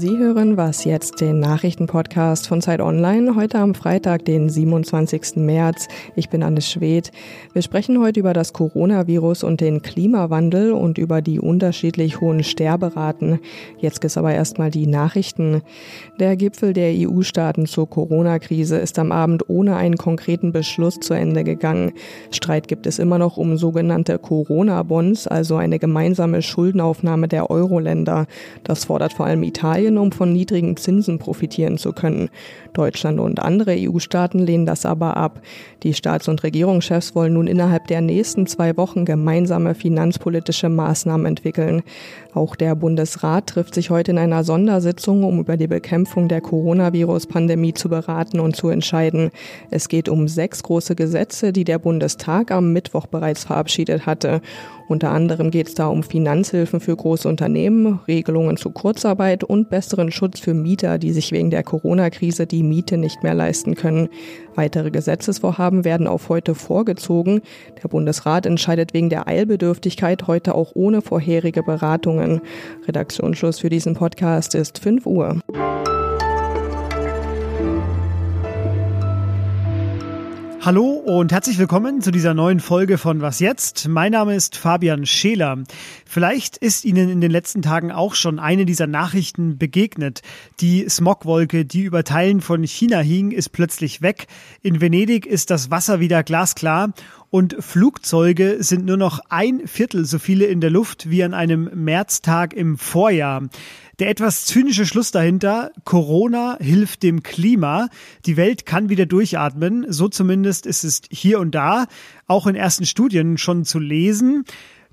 Sie hören was jetzt, den Nachrichtenpodcast von Zeit Online, heute am Freitag, den 27. März. Ich bin Anne Schwedt. Wir sprechen heute über das Coronavirus und den Klimawandel und über die unterschiedlich hohen Sterberaten. Jetzt gibt's aber erstmal die Nachrichten. Der Gipfel der EU-Staaten zur Corona-Krise ist am Abend ohne einen konkreten Beschluss zu Ende gegangen. Streit gibt es immer noch um sogenannte Corona-Bonds, also eine gemeinsame Schuldenaufnahme der Euro-Länder. Das fordert vor allem Italien Italien, um von niedrigen Zinsen profitieren zu können. Deutschland und andere EU-Staaten lehnen das aber ab. Die Staats- und Regierungschefs wollen nun innerhalb der nächsten zwei Wochen gemeinsame finanzpolitische Maßnahmen entwickeln. Auch der Bundesrat trifft sich heute in einer Sondersitzung, um über die Bekämpfung der Coronavirus-Pandemie zu beraten und zu entscheiden. Es geht um sechs große Gesetze, die der Bundestag am Mittwoch bereits verabschiedet hatte. Unter anderem geht es da um Finanzhilfen für große Unternehmen, Regelungen zu Kurzarbeit und besseren Schutz für Mieter, die sich wegen der Corona-Krise die Miete nicht mehr leisten können. Weitere Gesetzesvorhaben werden auf heute vorgezogen. Der Bundesrat entscheidet wegen der Eilbedürftigkeit heute auch ohne vorherige Beratungen. Redaktionsschluss für diesen Podcast ist 5 Uhr. Hallo und herzlich willkommen zu dieser neuen Folge von Was jetzt? Mein Name ist Fabian Scheler. Vielleicht ist Ihnen in den letzten Tagen auch schon eine dieser Nachrichten begegnet. Die Smogwolke, die über Teilen von China hing, ist plötzlich weg. In Venedig ist das Wasser wieder glasklar und Flugzeuge sind nur noch ein Viertel so viele in der Luft wie an einem Märztag im Vorjahr. Der etwas zynische Schluss dahinter, Corona hilft dem Klima, die Welt kann wieder durchatmen, so zumindest ist es hier und da, auch in ersten Studien schon zu lesen.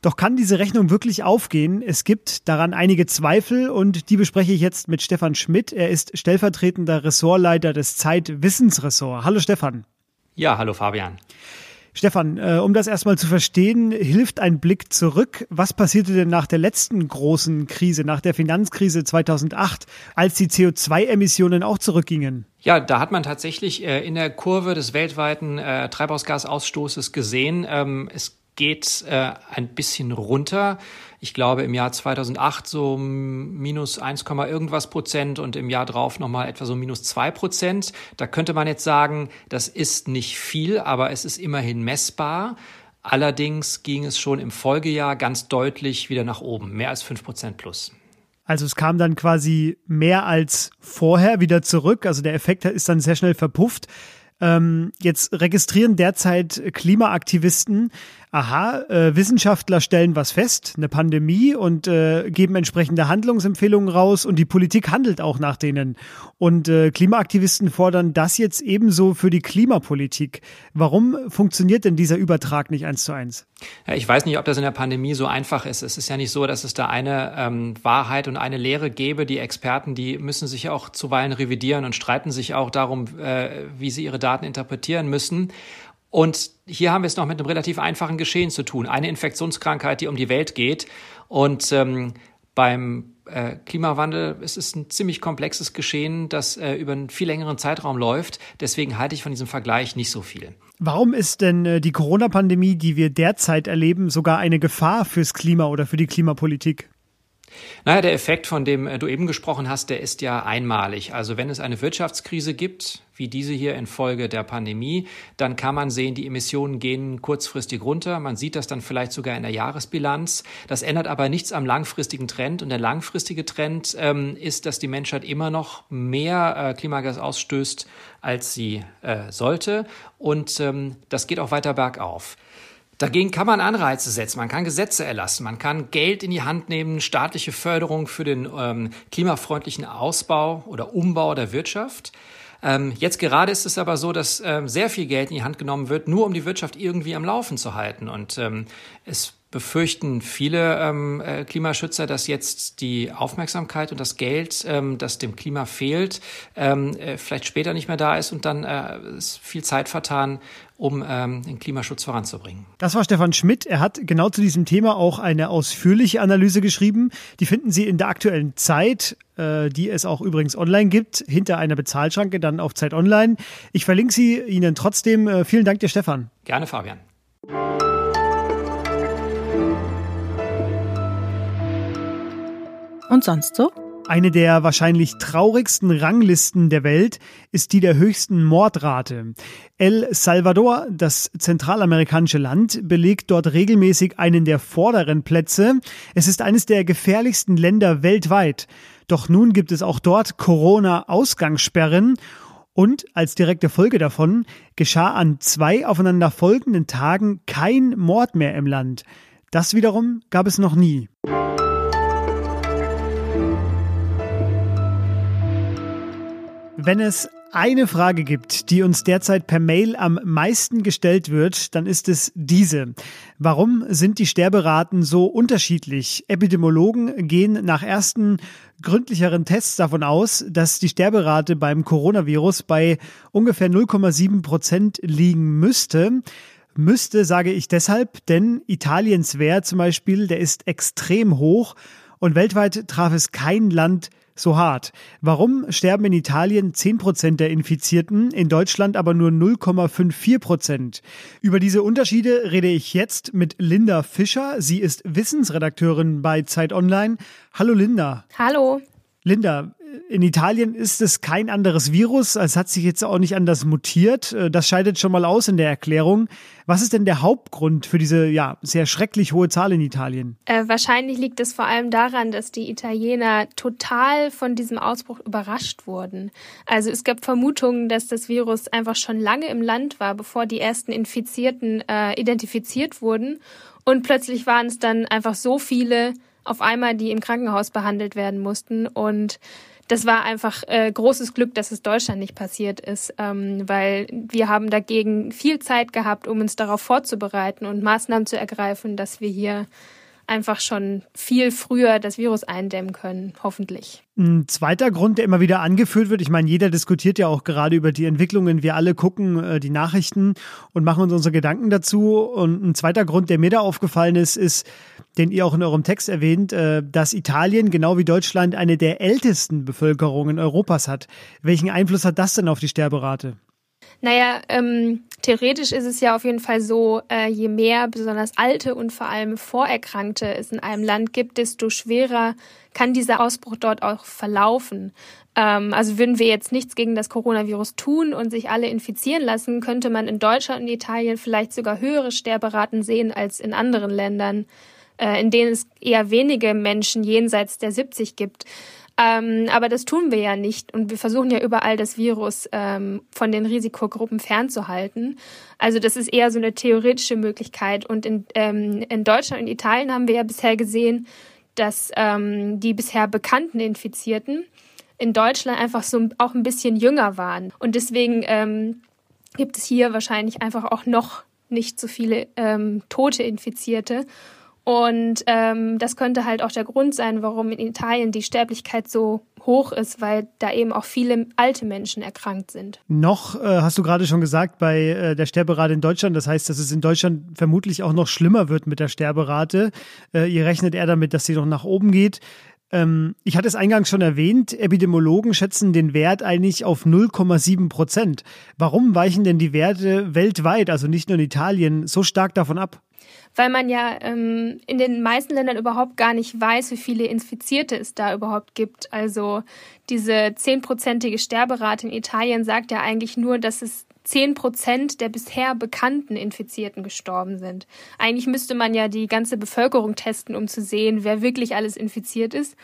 Doch kann diese Rechnung wirklich aufgehen? Es gibt daran einige Zweifel und die bespreche ich jetzt mit Stefan Schmidt. Er ist stellvertretender Ressortleiter des Zeitwissensressorts. Hallo Stefan. Ja, hallo Fabian. Stefan, äh, um das erstmal zu verstehen, hilft ein Blick zurück. Was passierte denn nach der letzten großen Krise, nach der Finanzkrise 2008, als die CO2-Emissionen auch zurückgingen? Ja, da hat man tatsächlich äh, in der Kurve des weltweiten äh, Treibhausgasausstoßes gesehen, ähm, es geht äh, ein bisschen runter. Ich glaube im Jahr 2008 so minus 1, irgendwas Prozent und im Jahr drauf nochmal etwa so minus 2 Prozent. Da könnte man jetzt sagen, das ist nicht viel, aber es ist immerhin messbar. Allerdings ging es schon im Folgejahr ganz deutlich wieder nach oben, mehr als 5 Prozent plus. Also es kam dann quasi mehr als vorher wieder zurück. Also der Effekt ist dann sehr schnell verpufft. Ähm, jetzt registrieren derzeit Klimaaktivisten, aha, äh, Wissenschaftler stellen was fest, eine Pandemie und äh, geben entsprechende Handlungsempfehlungen raus und die Politik handelt auch nach denen. Und äh, Klimaaktivisten fordern das jetzt ebenso für die Klimapolitik. Warum funktioniert denn dieser Übertrag nicht eins zu eins? Ja, ich weiß nicht, ob das in der Pandemie so einfach ist. Es ist ja nicht so, dass es da eine ähm, Wahrheit und eine Lehre gäbe. Die Experten, die müssen sich auch zuweilen revidieren und streiten sich auch darum, äh, wie sie ihre Daten interpretieren müssen. Und hier haben wir es noch mit einem relativ einfachen Geschehen zu tun. Eine Infektionskrankheit, die um die Welt geht. Und ähm, beim äh, Klimawandel ist es ein ziemlich komplexes Geschehen, das äh, über einen viel längeren Zeitraum läuft. Deswegen halte ich von diesem Vergleich nicht so viel. Warum ist denn äh, die Corona-Pandemie, die wir derzeit erleben, sogar eine Gefahr fürs Klima oder für die Klimapolitik? Naja, der Effekt, von dem äh, du eben gesprochen hast, der ist ja einmalig. Also wenn es eine Wirtschaftskrise gibt, wie diese hier infolge der Pandemie, dann kann man sehen, die Emissionen gehen kurzfristig runter. Man sieht das dann vielleicht sogar in der Jahresbilanz. Das ändert aber nichts am langfristigen Trend. Und der langfristige Trend ähm, ist, dass die Menschheit immer noch mehr äh, Klimagas ausstößt, als sie äh, sollte. Und ähm, das geht auch weiter bergauf. Dagegen kann man Anreize setzen, man kann Gesetze erlassen, man kann Geld in die Hand nehmen, staatliche Förderung für den ähm, klimafreundlichen Ausbau oder Umbau der Wirtschaft. Ähm, jetzt gerade ist es aber so, dass ähm, sehr viel Geld in die Hand genommen wird, nur um die Wirtschaft irgendwie am Laufen zu halten. Und ähm, es befürchten viele ähm, äh, Klimaschützer, dass jetzt die Aufmerksamkeit und das Geld, ähm, das dem Klima fehlt, ähm, äh, vielleicht später nicht mehr da ist und dann äh, ist viel Zeit vertan, um ähm, den Klimaschutz voranzubringen. Das war Stefan Schmidt. Er hat genau zu diesem Thema auch eine ausführliche Analyse geschrieben. Die finden Sie in der aktuellen Zeit, äh, die es auch übrigens online gibt, hinter einer Bezahlschranke dann auf Zeit Online. Ich verlinke sie Ihnen trotzdem. Äh, vielen Dank dir, Stefan. Gerne, Fabian. Und sonst so? Eine der wahrscheinlich traurigsten Ranglisten der Welt ist die der höchsten Mordrate. El Salvador, das zentralamerikanische Land, belegt dort regelmäßig einen der vorderen Plätze. Es ist eines der gefährlichsten Länder weltweit. Doch nun gibt es auch dort Corona-Ausgangssperren und als direkte Folge davon geschah an zwei aufeinander folgenden Tagen kein Mord mehr im Land. Das wiederum gab es noch nie. Wenn es eine Frage gibt, die uns derzeit per Mail am meisten gestellt wird, dann ist es diese. Warum sind die Sterberaten so unterschiedlich? Epidemiologen gehen nach ersten gründlicheren Tests davon aus, dass die Sterberate beim Coronavirus bei ungefähr 0,7 Prozent liegen müsste. Müsste, sage ich deshalb, denn Italiens Wert zum Beispiel, der ist extrem hoch und weltweit traf es kein Land so hart. Warum sterben in Italien 10 Prozent der Infizierten, in Deutschland aber nur 0,54 Prozent? Über diese Unterschiede rede ich jetzt mit Linda Fischer. Sie ist Wissensredakteurin bei Zeit Online. Hallo Linda. Hallo. Linda, in Italien ist es kein anderes Virus, es hat sich jetzt auch nicht anders mutiert. Äh, das scheidet schon mal aus in der Erklärung. Was ist denn der Hauptgrund für diese ja sehr schrecklich hohe Zahl in Italien? Äh, wahrscheinlich liegt es vor allem daran, dass die Italiener total von diesem Ausbruch überrascht wurden. Also es gab Vermutungen, dass das Virus einfach schon lange im Land war, bevor die ersten Infizierten äh, identifiziert wurden. Und plötzlich waren es dann einfach so viele auf einmal, die im Krankenhaus behandelt werden mussten und das war einfach äh, großes Glück, dass es Deutschland nicht passiert ist, ähm, weil wir haben dagegen viel Zeit gehabt, um uns darauf vorzubereiten und Maßnahmen zu ergreifen, dass wir hier einfach schon viel früher das Virus eindämmen können, hoffentlich. Ein zweiter Grund, der immer wieder angeführt wird, ich meine, jeder diskutiert ja auch gerade über die Entwicklungen. Wir alle gucken äh, die Nachrichten und machen uns unsere Gedanken dazu. Und ein zweiter Grund, der mir da aufgefallen ist, ist, den ihr auch in eurem Text erwähnt, äh, dass Italien genau wie Deutschland eine der ältesten Bevölkerungen Europas hat. Welchen Einfluss hat das denn auf die Sterberate? Naja, ähm, theoretisch ist es ja auf jeden Fall so, äh, je mehr besonders alte und vor allem Vorerkrankte es in einem Land gibt, desto schwerer kann dieser Ausbruch dort auch verlaufen. Ähm, also würden wir jetzt nichts gegen das Coronavirus tun und sich alle infizieren lassen, könnte man in Deutschland und Italien vielleicht sogar höhere Sterberaten sehen als in anderen Ländern, äh, in denen es eher wenige Menschen jenseits der 70 gibt. Ähm, aber das tun wir ja nicht und wir versuchen ja überall das Virus ähm, von den Risikogruppen fernzuhalten. Also das ist eher so eine theoretische Möglichkeit. Und in, ähm, in Deutschland und Italien haben wir ja bisher gesehen, dass ähm, die bisher bekannten Infizierten in Deutschland einfach so auch ein bisschen jünger waren. Und deswegen ähm, gibt es hier wahrscheinlich einfach auch noch nicht so viele ähm, tote Infizierte. Und ähm, das könnte halt auch der Grund sein, warum in Italien die Sterblichkeit so hoch ist, weil da eben auch viele alte Menschen erkrankt sind. Noch äh, hast du gerade schon gesagt, bei äh, der Sterberate in Deutschland, das heißt, dass es in Deutschland vermutlich auch noch schlimmer wird mit der Sterberate. Äh, ihr rechnet eher damit, dass sie noch nach oben geht. Ähm, ich hatte es eingangs schon erwähnt, Epidemiologen schätzen den Wert eigentlich auf 0,7 Prozent. Warum weichen denn die Werte weltweit, also nicht nur in Italien, so stark davon ab? Weil man ja ähm, in den meisten Ländern überhaupt gar nicht weiß, wie viele Infizierte es da überhaupt gibt. Also diese zehnprozentige Sterberate in Italien sagt ja eigentlich nur, dass es zehn Prozent der bisher bekannten Infizierten gestorben sind. Eigentlich müsste man ja die ganze Bevölkerung testen, um zu sehen, wer wirklich alles infiziert ist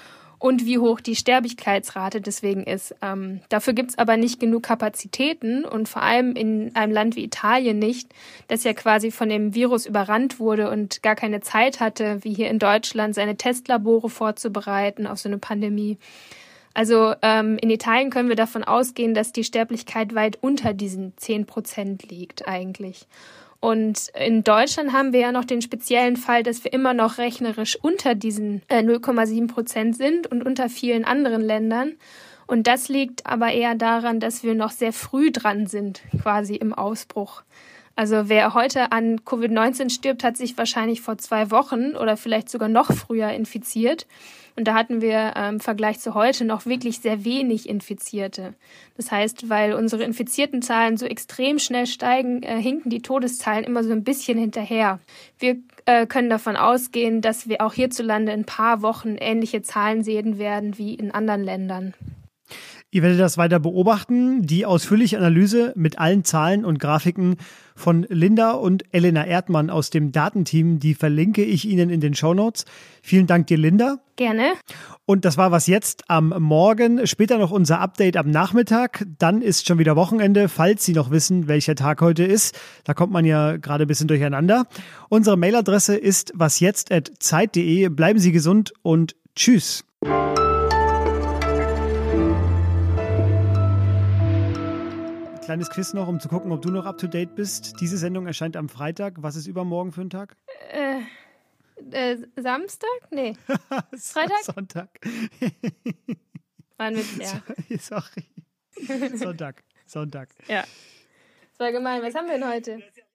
und wie hoch die Sterblichkeitsrate deswegen ist. Ähm, dafür gibt's aber nicht genug Kapazitäten und vor allem in einem Land wie Italien nicht, das ja quasi von dem Virus überrannt wurde und gar keine Zeit hatte, wie hier in Deutschland, seine Testlabore vorzubereiten auf so eine Pandemie. Also ähm, in Italien können wir davon ausgehen, dass die Sterblichkeit weit unter diesen zehn Prozent liegt eigentlich. Und in Deutschland haben wir ja noch den speziellen Fall, dass wir immer noch rechnerisch unter diesen äh, 0,7 Prozent sind und unter vielen anderen Ländern. Und das liegt aber eher daran, dass wir noch sehr früh dran sind, quasi im Ausbruch. Also wer heute an Covid-19 stirbt, hat sich wahrscheinlich vor zwei Wochen oder vielleicht sogar noch früher infiziert. Und da hatten wir ähm, im Vergleich zu heute noch wirklich sehr wenig Infizierte. Das heißt, weil unsere infizierten Zahlen so extrem schnell steigen, äh, hinken die Todeszahlen immer so ein bisschen hinterher. Wir äh, können davon ausgehen, dass wir auch hierzulande in ein paar Wochen ähnliche Zahlen sehen werden wie in anderen Ländern. Ihr werdet das weiter beobachten. Die ausführliche Analyse mit allen Zahlen und Grafiken von Linda und Elena Erdmann aus dem Datenteam, die verlinke ich Ihnen in den Shownotes. Vielen Dank dir, Linda. Gerne. Und das war was jetzt am Morgen. Später noch unser Update am Nachmittag. Dann ist schon wieder Wochenende, falls Sie noch wissen, welcher Tag heute ist. Da kommt man ja gerade ein bisschen durcheinander. Unsere Mailadresse ist wasjetzt.zeit.de. Bleiben Sie gesund und tschüss. Kleines Quiz noch, um zu gucken, ob du noch up to date bist. Diese Sendung erscheint am Freitag. Was ist übermorgen für ein Tag? Äh, äh Samstag? Nee. Freitag? Sonntag. War ein Witz, ja. Sorry. Sonntag. Sonntag. Ja. Das war gemein. Was haben wir denn heute?